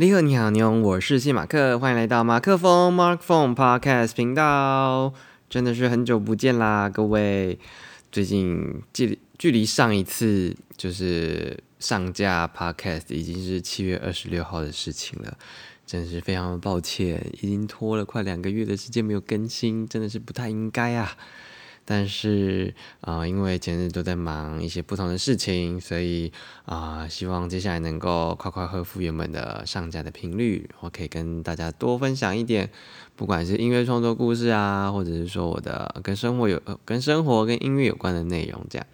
你好，你好，你好，我是谢马克，欢迎来到马克风 Mark Phone Podcast 频道。真的是很久不见啦，各位。最近距距离上一次就是上架 Podcast 已经是七月二十六号的事情了，真的是非常抱歉，已经拖了快两个月的时间没有更新，真的是不太应该啊。但是啊，因为前日都在忙一些不同的事情，所以啊，希望接下来能够快快恢复原本的上架的频率，我可以跟大家多分享一点，不管是音乐创作故事啊，或者是说我的跟生活有、跟生活跟音乐有关的内容这样。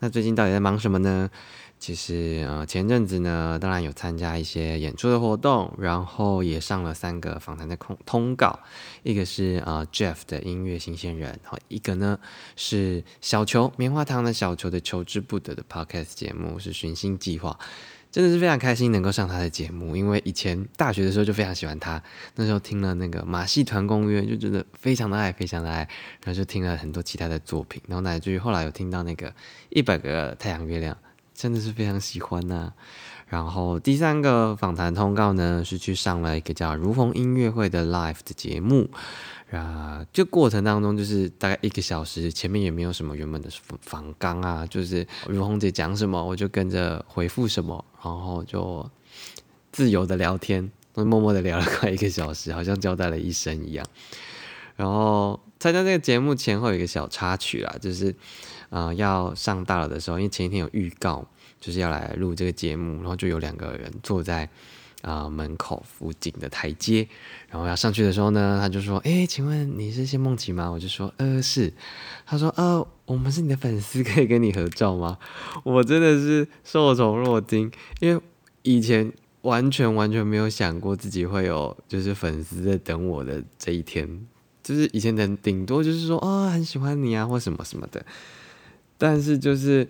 那最近到底在忙什么呢？其实呃前阵子呢，当然有参加一些演出的活动，然后也上了三个访谈的通通告，一个是呃 Jeff 的音乐新鲜人，然后一个呢是小球棉花糖的小球的求之不得的 Podcast 节目是寻星计划，真的是非常开心能够上他的节目，因为以前大学的时候就非常喜欢他，那时候听了那个马戏团公约就觉得非常的爱，非常的爱，然后就听了很多其他的作品，然后乃至于后来有听到那个一百个太阳月亮。真的是非常喜欢呐，然后第三个访谈通告呢，是去上了一个叫如虹音乐会的 live 的节目，啊，这过程当中就是大概一个小时，前面也没有什么原本的访纲啊，就是如虹姐讲什么，我就跟着回复什么，然后就自由的聊天，默默的聊了快一个小时，好像交代了一生一样。然后参加这个节目前后有一个小插曲啦，就是。啊，要上大了的时候，因为前一天有预告，就是要来录这个节目，然后就有两个人坐在啊门口附近的台阶，然后要上去的时候呢，他就说：“哎，请问你是谢梦琪吗？”我就说：“呃，是。”他说：“呃，我们是你的粉丝，可以跟你合照吗？”我真的是受宠若惊，因为以前完全完全没有想过自己会有就是粉丝在等我的这一天，就是以前的顶多就是说啊很喜欢你啊或什么什么的。但是就是，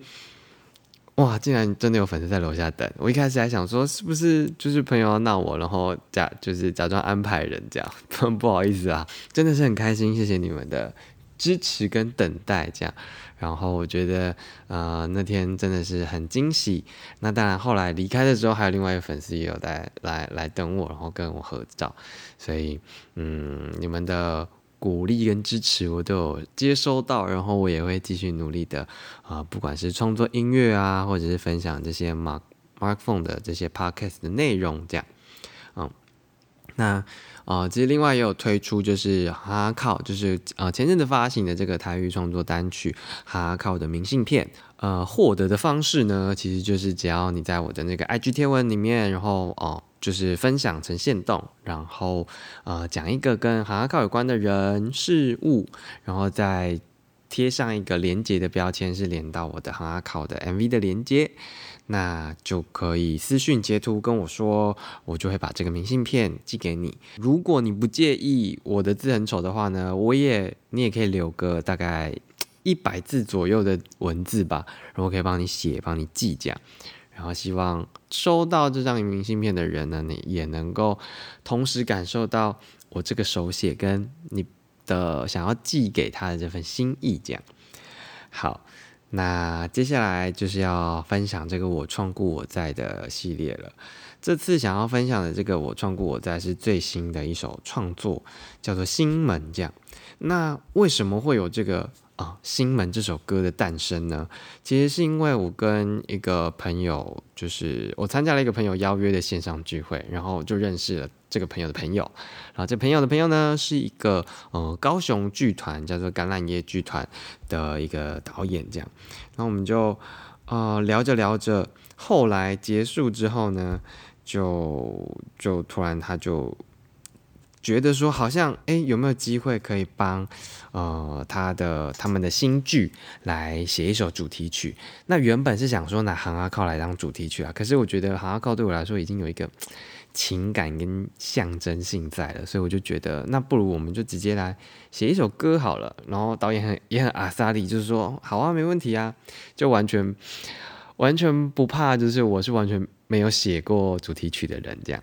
哇！竟然真的有粉丝在楼下等。我一开始还想说，是不是就是朋友要闹我，然后假就是假装安排人这样。不好意思啊，真的是很开心，谢谢你们的支持跟等待这样。然后我觉得，呃，那天真的是很惊喜。那当然，后来离开的时候，还有另外一个粉丝也有在来来等我，然后跟我合照。所以，嗯，你们的。鼓励跟支持我都有接收到，然后我也会继续努力的啊，不管是创作音乐啊，或者是分享这些 Mark Mark Phone 的这些 Podcast 的内容，这样，嗯，那啊，其实另外也有推出，就是哈靠，就是啊前阵子发行的这个台语创作单曲哈靠的明信片，呃，获得的方式呢，其实就是只要你在我的那个 IG 贴文里面，然后哦。就是分享成线动，然后呃讲一个跟航阿靠有关的人事物，然后再贴上一个连接的标签，是连到我的航阿考的 MV 的连接，那就可以私讯截图跟我说，我就会把这个明信片寄给你。如果你不介意我的字很丑的话呢，我也你也可以留个大概一百字左右的文字吧，然后可以帮你写，帮你寄这样。然后希望收到这张明信片的人呢，你也能够同时感受到我这个手写跟你的想要寄给他的这份心意。这样好，那接下来就是要分享这个“我创故我在”的系列了。这次想要分享的这个“我创故我在”是最新的一首创作，叫做《心门》。这样，那为什么会有这个？啊，心门这首歌的诞生呢，其实是因为我跟一个朋友，就是我参加了一个朋友邀约的线上聚会，然后就认识了这个朋友的朋友。然后这朋友的朋友呢，是一个呃高雄剧团叫做橄榄叶剧团的一个导演，这样。然后我们就呃聊着聊着，后来结束之后呢，就就突然他就。觉得说好像哎，有没有机会可以帮呃他的他们的新剧来写一首主题曲？那原本是想说拿《航阿靠》来当主题曲啊，可是我觉得《航阿靠》对我来说已经有一个情感跟象征性在了，所以我就觉得那不如我们就直接来写一首歌好了。然后导演很也很阿萨里，就是说好啊，没问题啊，就完全 完全不怕，就是我是完全没有写过主题曲的人这样，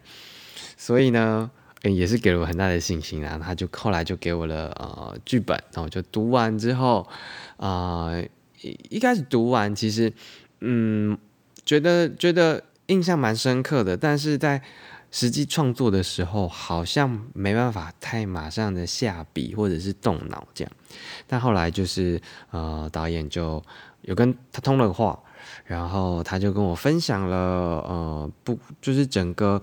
所以呢。也是给了我很大的信心啊！他就后来就给我了呃剧本，然后就读完之后，啊一一开始读完，其实嗯觉得觉得，印象蛮深刻的，但是在实际创作的时候，好像没办法太马上的下笔或者是动脑这样。但后来就是呃，导演就有跟他通了话，然后他就跟我分享了呃，不就是整个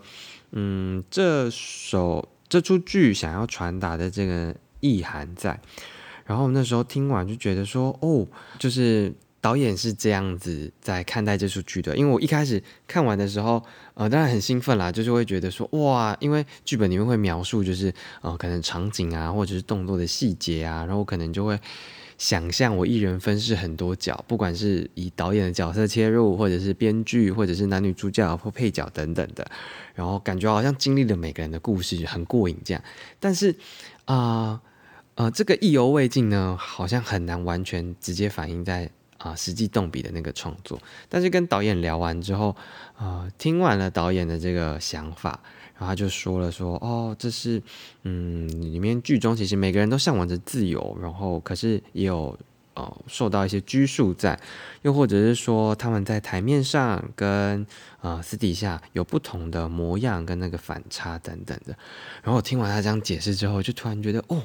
嗯这首这出剧想要传达的这个意涵在。然后那时候听完就觉得说，哦，就是导演是这样子在看待这出剧的。因为我一开始看完的时候，呃，当然很兴奋啦，就是会觉得说，哇，因为剧本里面会描述，就是呃，可能场景啊，或者是动作的细节啊，然后可能就会想象我一人分饰很多角，不管是以导演的角色切入，或者是编剧，或者是男女主角或配角等等的，然后感觉好像经历了每个人的故事，很过瘾这样。但是啊。呃，这个意犹未尽呢，好像很难完全直接反映在啊实际动笔的那个创作。但是跟导演聊完之后，呃，听完了导演的这个想法，然后他就说了说，哦，这是嗯里面剧中其实每个人都向往着自由，然后可是也有呃受到一些拘束在，又或者是说他们在台面上跟啊私底下有不同的模样跟那个反差等等的。然后我听完他这样解释之后，就突然觉得哦。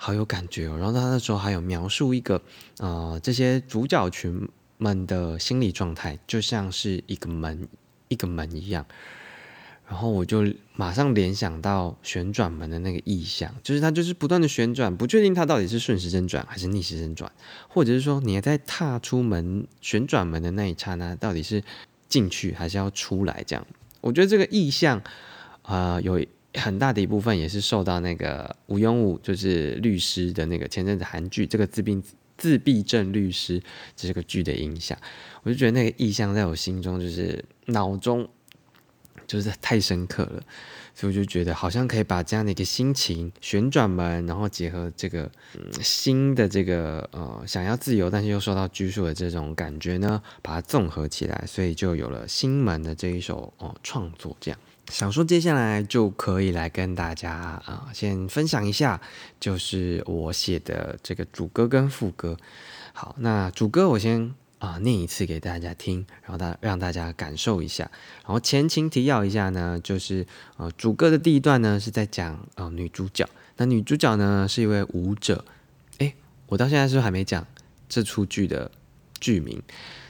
好有感觉哦，然后他那时候还有描述一个，呃，这些主角群们的心理状态，就像是一个门，一个门一样。然后我就马上联想到旋转门的那个意象，就是它就是不断的旋转，不确定它到底是顺时针转还是逆时针转，或者是说你在踏出门旋转门的那一刹那，到底是进去还是要出来？这样，我觉得这个意象，啊，有。很大的一部分也是受到那个吴庸武，就是律师的那个前阵子韩剧《这个自闭自闭症律师》这个剧的影响，我就觉得那个意象在我心中就是脑中就是太深刻了，所以我就觉得好像可以把这样的一个心情旋转门，然后结合这个新的这个呃想要自由但是又受到拘束的这种感觉呢，把它综合起来，所以就有了新门的这一首哦创作这样。想说接下来就可以来跟大家啊，先分享一下，就是我写的这个主歌跟副歌。好，那主歌我先啊念一次给大家听，然后大让大家感受一下。然后前情提要一下呢，就是呃主歌的第一段呢是在讲呃女主角，那女主角呢是一位舞者。诶，我到现在是还没讲这出剧的剧名。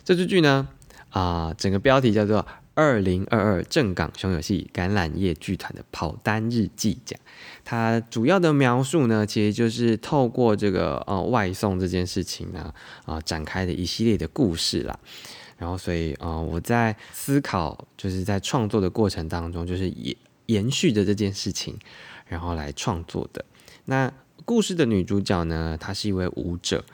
这出剧呢啊，整个标题叫做。二零二二正港熊游戏橄榄叶剧团的跑单日记讲，它主要的描述呢，其实就是透过这个呃外送这件事情呢啊展开的一系列的故事啦。然后，所以呃我在思考，就是在创作的过程当中，就是延延续着这件事情，然后来创作的。那故事的女主角呢，她是一位舞者。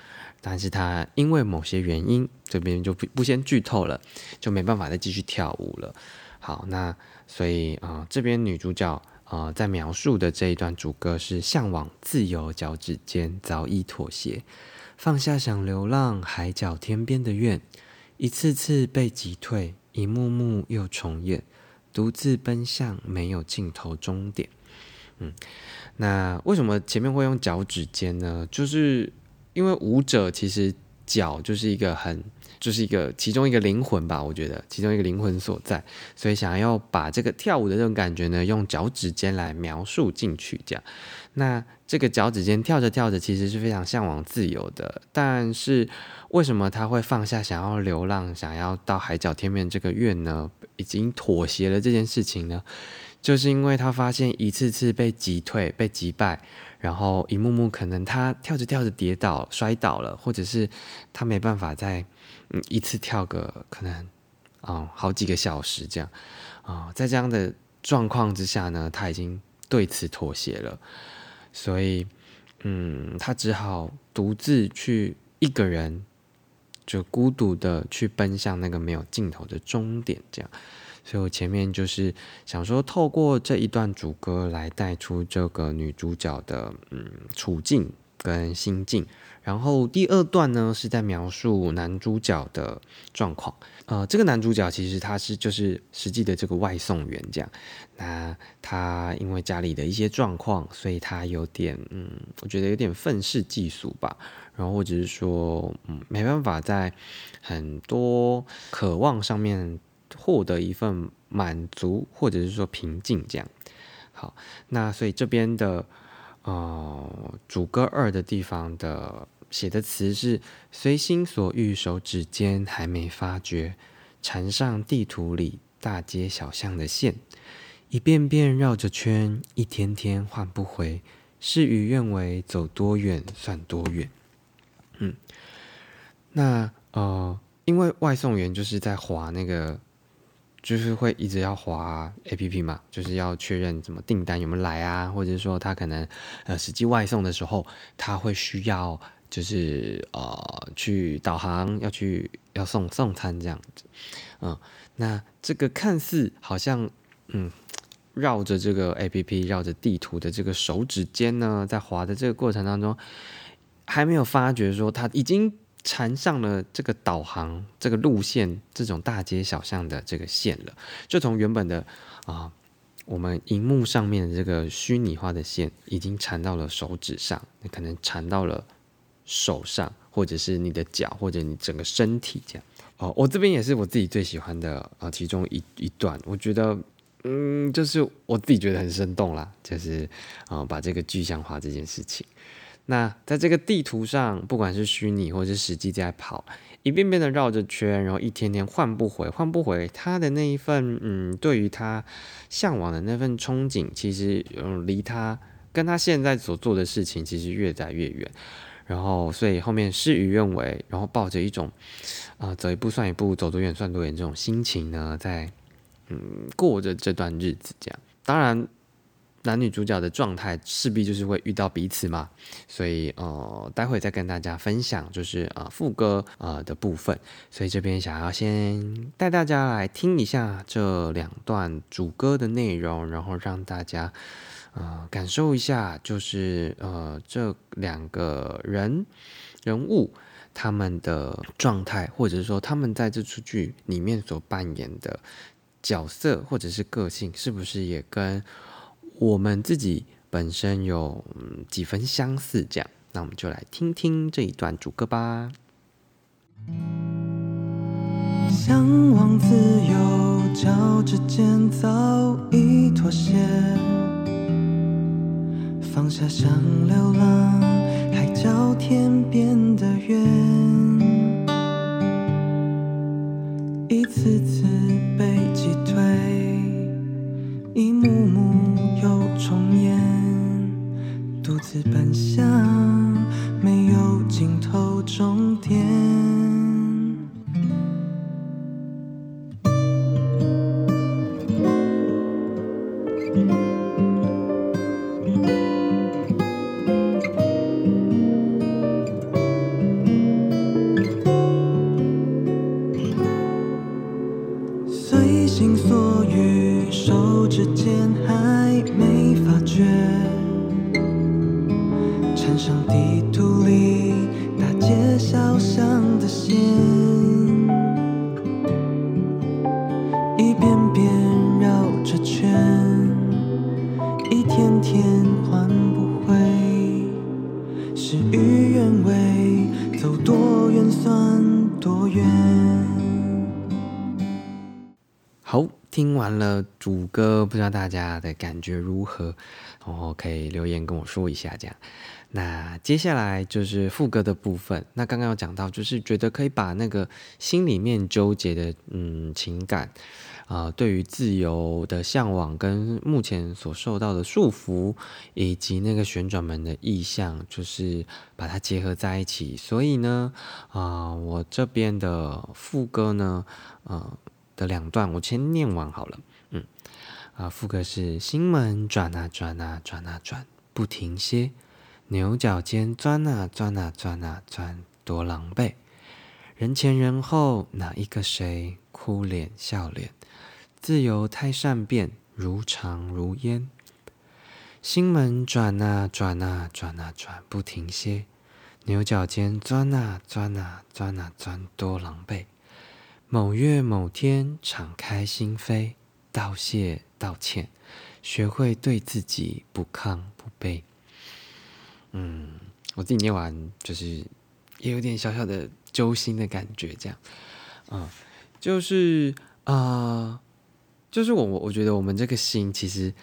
但是他因为某些原因，这边就不不先剧透了，就没办法再继续跳舞了。好，那所以啊，这边女主角啊在描述的这一段主歌是向往自由，脚趾间早已妥协，放下想流浪海角天边的愿，一次次被击退，一幕幕又重演，独自奔向没有尽头终点。嗯，那为什么前面会用脚趾尖呢？就是。因为舞者其实脚就是一个很，就是一个其中一个灵魂吧，我觉得其中一个灵魂所在，所以想要把这个跳舞的这种感觉呢，用脚趾尖来描述进去，这样。那这个脚趾尖跳着跳着，其实是非常向往自由的，但是为什么他会放下想要流浪、想要到海角天边这个愿呢？已经妥协了这件事情呢？就是因为他发现一次次被击退、被击败。然后一幕幕，可能他跳着跳着跌倒摔倒了，或者是他没办法再嗯一次跳个可能啊好几个小时这样啊，在这样的状况之下呢，他已经对此妥协了，所以嗯，他只好独自去一个人就孤独的去奔向那个没有尽头的终点这样。所以我前面就是想说，透过这一段主歌来带出这个女主角的嗯处境跟心境，然后第二段呢是在描述男主角的状况。呃，这个男主角其实他是就是实际的这个外送员这样。那他因为家里的一些状况，所以他有点嗯，我觉得有点愤世嫉俗吧。然后或者是说嗯，没办法在很多渴望上面。获得一份满足，或者是说平静这样。好，那所以这边的呃主歌二的地方的写的词是随心所欲，手指尖还没发觉，缠上地图里大街小巷的线，一遍遍绕着圈，一天天换不回，事与愿违，走多远算多远。嗯，那呃，因为外送员就是在划那个。就是会一直要划 A P P 嘛，就是要确认怎么订单有没有来啊，或者是说他可能呃实际外送的时候，他会需要就是呃去导航，要去要送送餐这样子，嗯，那这个看似好像嗯绕着这个 A P P 绕着地图的这个手指尖呢，在划的这个过程当中，还没有发觉说他已经。缠上了这个导航这个路线这种大街小巷的这个线了，就从原本的啊我们荧幕上面的这个虚拟化的线，已经缠到了手指上，你可能缠到了手上，或者是你的脚，或者你整个身体这样。哦，我这边也是我自己最喜欢的啊其中一一段，我觉得嗯，就是我自己觉得很生动啦，就是啊把这个具象化这件事情。那在这个地图上，不管是虚拟或是实际在跑，一遍遍的绕着圈，然后一天天换不回，换不回他的那一份，嗯，对于他向往的那份憧憬，其实嗯，离他跟他现在所做的事情，其实越来越远。然后，所以后面事与愿违，然后抱着一种啊，走一步算一步，走多远算多远这种心情呢，在嗯过着这段日子，这样。当然。男女主角的状态势必就是会遇到彼此嘛，所以呃，待会再跟大家分享就是呃副歌呃的部分，所以这边想要先带大家来听一下这两段主歌的内容，然后让大家呃感受一下，就是呃这两个人人物他们的状态，或者是说他们在这出剧里面所扮演的角色或者是个性，是不是也跟。我们自己本身有几分相似，这样，那我们就来听听这一段主歌吧。向往自由，脚趾间早已妥协，放下想流浪，海角天边的月，缠上地图。不知道大家的感觉如何，然后可以留言跟我说一下。这样，那接下来就是副歌的部分。那刚刚有讲到，就是觉得可以把那个心里面纠结的嗯情感啊，对于自由的向往，跟目前所受到的束缚，以及那个旋转门的意象，就是把它结合在一起。所以呢，啊，我这边的副歌呢，呃。的两段，我先念完好了。啊，副歌是心门转啊转啊转啊转，不停歇，牛角尖钻啊钻啊钻啊钻，多狼狈。人前人后，哪一个谁哭脸笑脸？自由太善变，如常如烟。心门转啊转啊转啊转，不停歇，牛角尖钻啊钻啊钻啊钻，多狼狈。某月某天，敞开心扉，道谢道歉，学会对自己不亢不卑。嗯，我自己念完，就是也有点小小的揪心的感觉，这样。嗯，就是啊，就是我我我觉得我们这个心其实。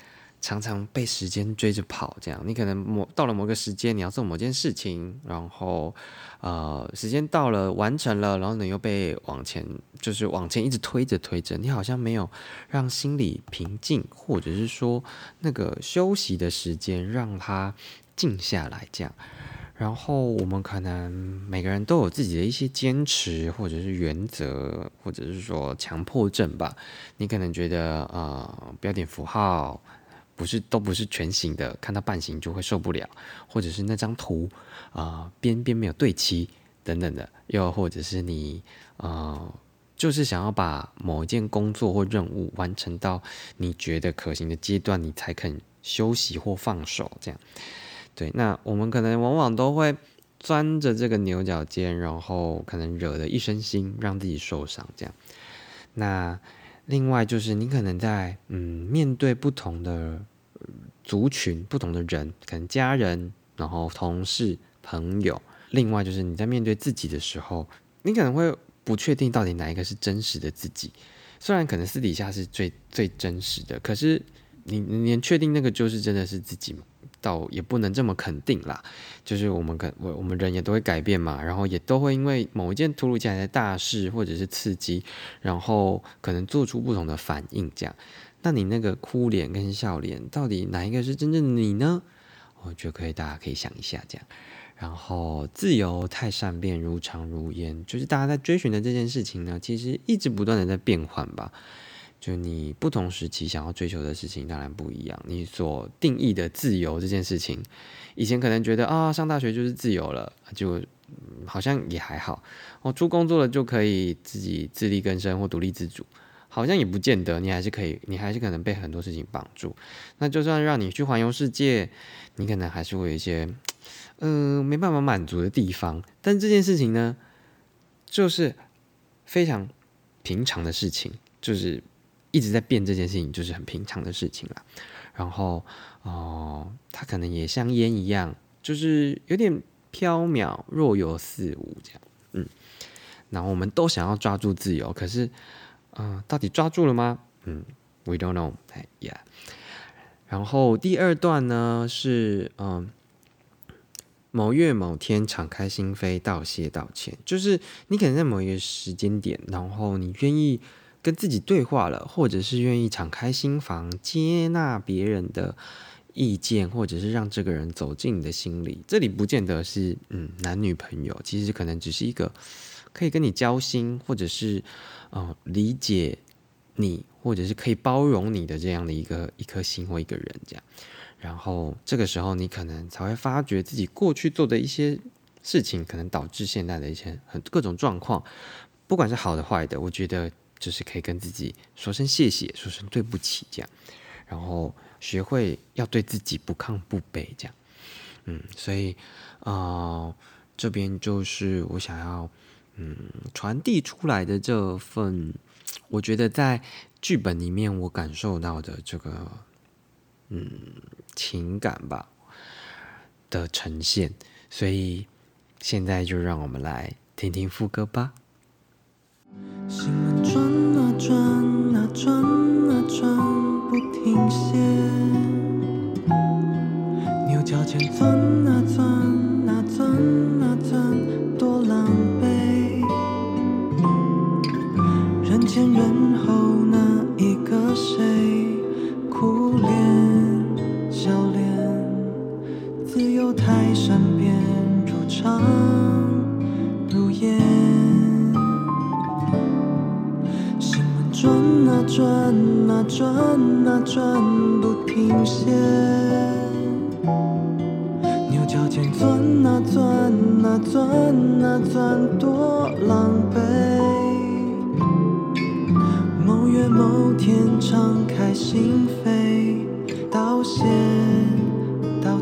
常常被时间追着跑，这样你可能某到了某个时间，你要做某件事情，然后呃，时间到了完成了，然后你又被往前，就是往前一直推着推着，你好像没有让心里平静，或者是说那个休息的时间让它静下来，这样。然后我们可能每个人都有自己的一些坚持，或者是原则，或者是说强迫症吧。你可能觉得呃，标点符号。不是都不是全形的，看到半形就会受不了，或者是那张图啊边边没有对齐等等的，又或者是你啊就是想要把某一件工作或任务完成到你觉得可行的阶段，你才肯休息或放手这样。对，那我们可能往往都会钻着这个牛角尖，然后可能惹得一身腥，让自己受伤这样。那另外就是你可能在嗯面对不同的。族群不同的人，可能家人，然后同事、朋友。另外就是你在面对自己的时候，你可能会不确定到底哪一个是真实的自己。虽然可能私底下是最最真实的，可是你你确定那个就是真的是自己吗？倒也不能这么肯定啦。就是我们可我我们人也都会改变嘛，然后也都会因为某一件突如其来的大事或者是刺激，然后可能做出不同的反应，这样。那你那个哭脸跟笑脸，到底哪一个是真正的你呢？我觉得可以，大家可以想一下这样。然后自由太善变，如常如烟，就是大家在追寻的这件事情呢，其实一直不断的在变换吧。就你不同时期想要追求的事情当然不一样。你所定义的自由这件事情，以前可能觉得啊，上大学就是自由了，就好像也还好。我出工作了就可以自己自力更生或独立自主。好像也不见得，你还是可以，你还是可能被很多事情绑住。那就算让你去环游世界，你可能还是会有一些，嗯，没办法满足的地方。但这件事情呢，就是非常平常的事情，就是一直在变。这件事情就是很平常的事情了。然后，哦，它可能也像烟一样，就是有点飘渺、若有似无这样。嗯，然后我们都想要抓住自由，可是。嗯，到底抓住了吗？嗯，We don't know. Yeah. 然后第二段呢是嗯，某月某天敞开心扉道谢道歉，就是你可能在某一个时间点，然后你愿意跟自己对话了，或者是愿意敞开心房接纳别人的意见，或者是让这个人走进你的心里。这里不见得是嗯男女朋友，其实可能只是一个。可以跟你交心，或者是，呃，理解你，或者是可以包容你的这样的一个一颗心或一个人这样，然后这个时候你可能才会发觉自己过去做的一些事情，可能导致现在的一些很各种状况，不管是好的坏的，我觉得就是可以跟自己说声谢谢，说声对不起这样，然后学会要对自己不亢不卑这样，嗯，所以啊，这边就是我想要。嗯，传递出来的这份，我觉得在剧本里面我感受到的这个，嗯，情感吧的呈现，所以现在就让我们来听听副歌吧。心转啊转啊转啊转不停歇，牛角尖钻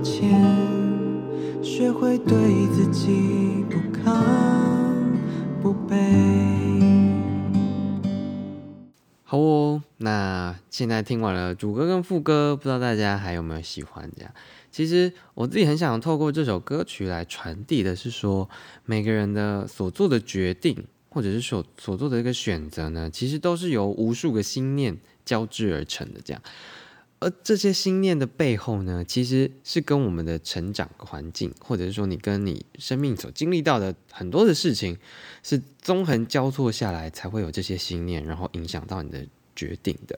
学会对自己不亢不卑。好哦，那现在听完了主歌跟副歌，不知道大家还有没有喜欢？这样，其实我自己很想透过这首歌曲来传递的是说，每个人的所做的决定。或者是所所做的一个选择呢，其实都是由无数个心念交织而成的。这样，而这些心念的背后呢，其实是跟我们的成长环境，或者是说你跟你生命所经历到的很多的事情，是纵横交错下来，才会有这些心念，然后影响到你的决定的。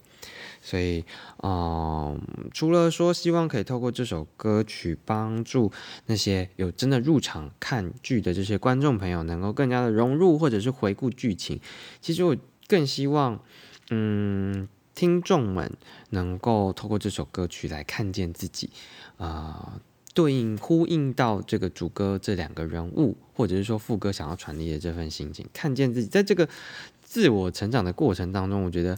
所以，嗯，除了说希望可以透过这首歌曲帮助那些有真的入场看剧的这些观众朋友能够更加的融入，或者是回顾剧情，其实我更希望，嗯，听众们能够透过这首歌曲来看见自己，啊，对应呼应到这个主歌这两个人物，或者是说副歌想要传递的这份心情，看见自己在这个自我成长的过程当中，我觉得。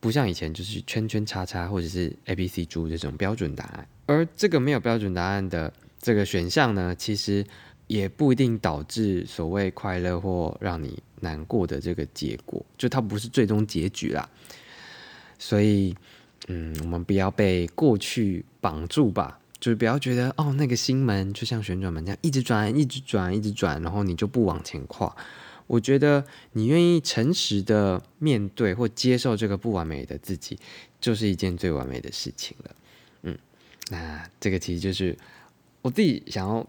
不像以前就是圈圈叉叉或者是 A B C 猪这种标准答案，而这个没有标准答案的这个选项呢，其实也不一定导致所谓快乐或让你难过的这个结果，就它不是最终结局啦。所以，嗯，我们不要被过去绑住吧，就是不要觉得哦，那个心门就像旋转门这样一直转、一直转、一直转，然后你就不往前跨。我觉得你愿意诚实的面对或接受这个不完美的自己，就是一件最完美的事情了。嗯，那这个其实就是我自己想要，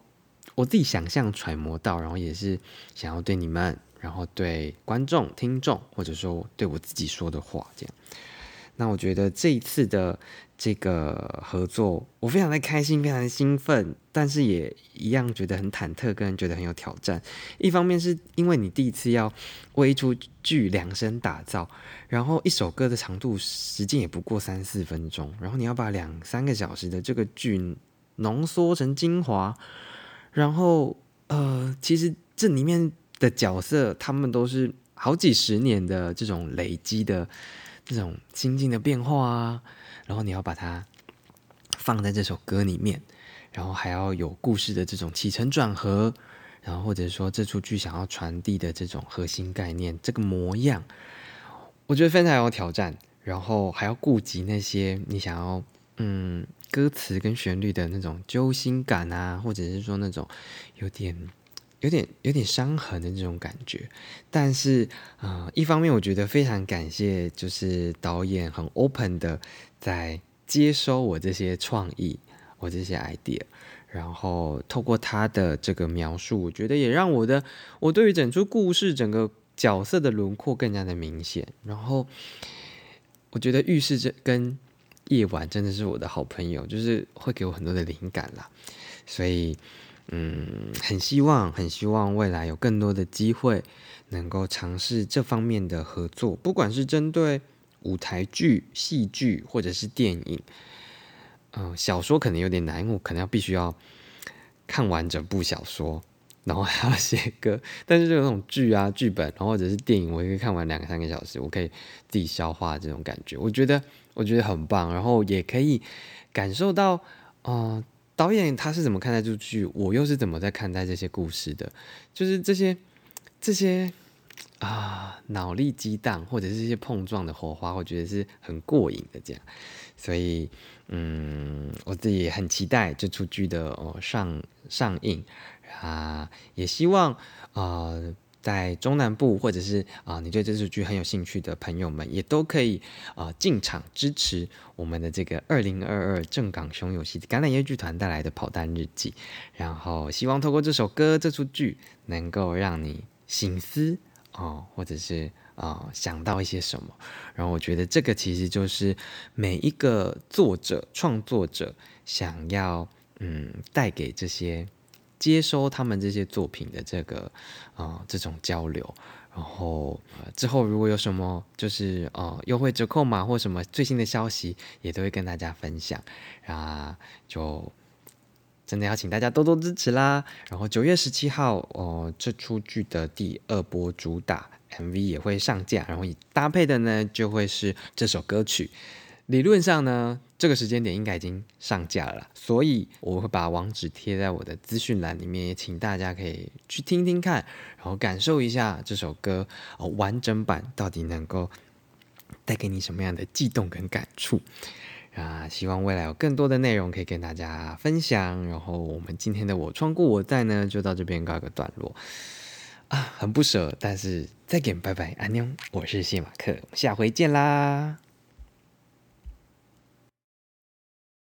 我自己想象揣摩到，然后也是想要对你们，然后对观众、听众，或者说对我自己说的话，这样。那我觉得这一次的这个合作，我非常的开心，非常的兴奋，但是也一样觉得很忐忑，跟觉得很有挑战。一方面是因为你第一次要为一出剧量身打造，然后一首歌的长度时间也不过三四分钟，然后你要把两三个小时的这个剧浓缩成精华，然后呃，其实这里面的角色他们都是好几十年的这种累积的。这种心境的变化啊，然后你要把它放在这首歌里面，然后还要有故事的这种起承转合，然后或者说这出剧想要传递的这种核心概念，这个模样，我觉得非常有挑战。然后还要顾及那些你想要嗯歌词跟旋律的那种揪心感啊，或者是说那种有点。有点有点伤痕的这种感觉，但是啊，一方面我觉得非常感谢，就是导演很 open 的在接收我这些创意，我这些 idea，然后透过他的这个描述，我觉得也让我的我对于整出故事整个角色的轮廓更加的明显。然后我觉得浴室这跟夜晚真的是我的好朋友，就是会给我很多的灵感啦，所以。嗯，很希望，很希望未来有更多的机会能够尝试这方面的合作，不管是针对舞台剧、戏剧或者是电影。嗯，小说可能有点难，我可能要必须要看完整部小说，然后还要写歌。但是就那种剧啊、剧本，然后或者是电影，我可以看完两三个小时，我可以自己消化这种感觉，我觉得我觉得很棒，然后也可以感受到，嗯。导演他是怎么看待这剧？我又是怎么在看待这些故事的？就是这些这些啊，脑力激荡或者是这些碰撞的火花，我觉得是很过瘾的。这样，所以嗯，我自己也很期待这出剧的哦上上映啊，也希望啊。在中南部，或者是啊，你对这出剧很有兴趣的朋友们，也都可以啊进场支持我们的这个二零二二正港熊有戏橄榄叶剧团带来的跑单日记。然后希望透过这首歌、这出剧，能够让你醒思哦，或者是啊想到一些什么。然后我觉得这个其实就是每一个作者、创作者想要嗯带给这些。接收他们这些作品的这个啊这种交流，然后之后如果有什么就是呃优惠折扣码或什么最新的消息，也都会跟大家分享啊，就真的要请大家多多支持啦。然后九月十七号哦，这出剧的第二波主打 MV 也会上架，然后搭配的呢就会是这首歌曲。理论上呢，这个时间点应该已经上架了，所以我会把网址贴在我的资讯栏里面，也请大家可以去听听看，然后感受一下这首歌哦完整版到底能够带给你什么样的悸动跟感触啊！希望未来有更多的内容可以跟大家分享。然后我们今天的我穿过我在呢，就到这边告一个段落。啊，很不舍，但是再见，拜拜，安妞，我是谢马克，下回见啦。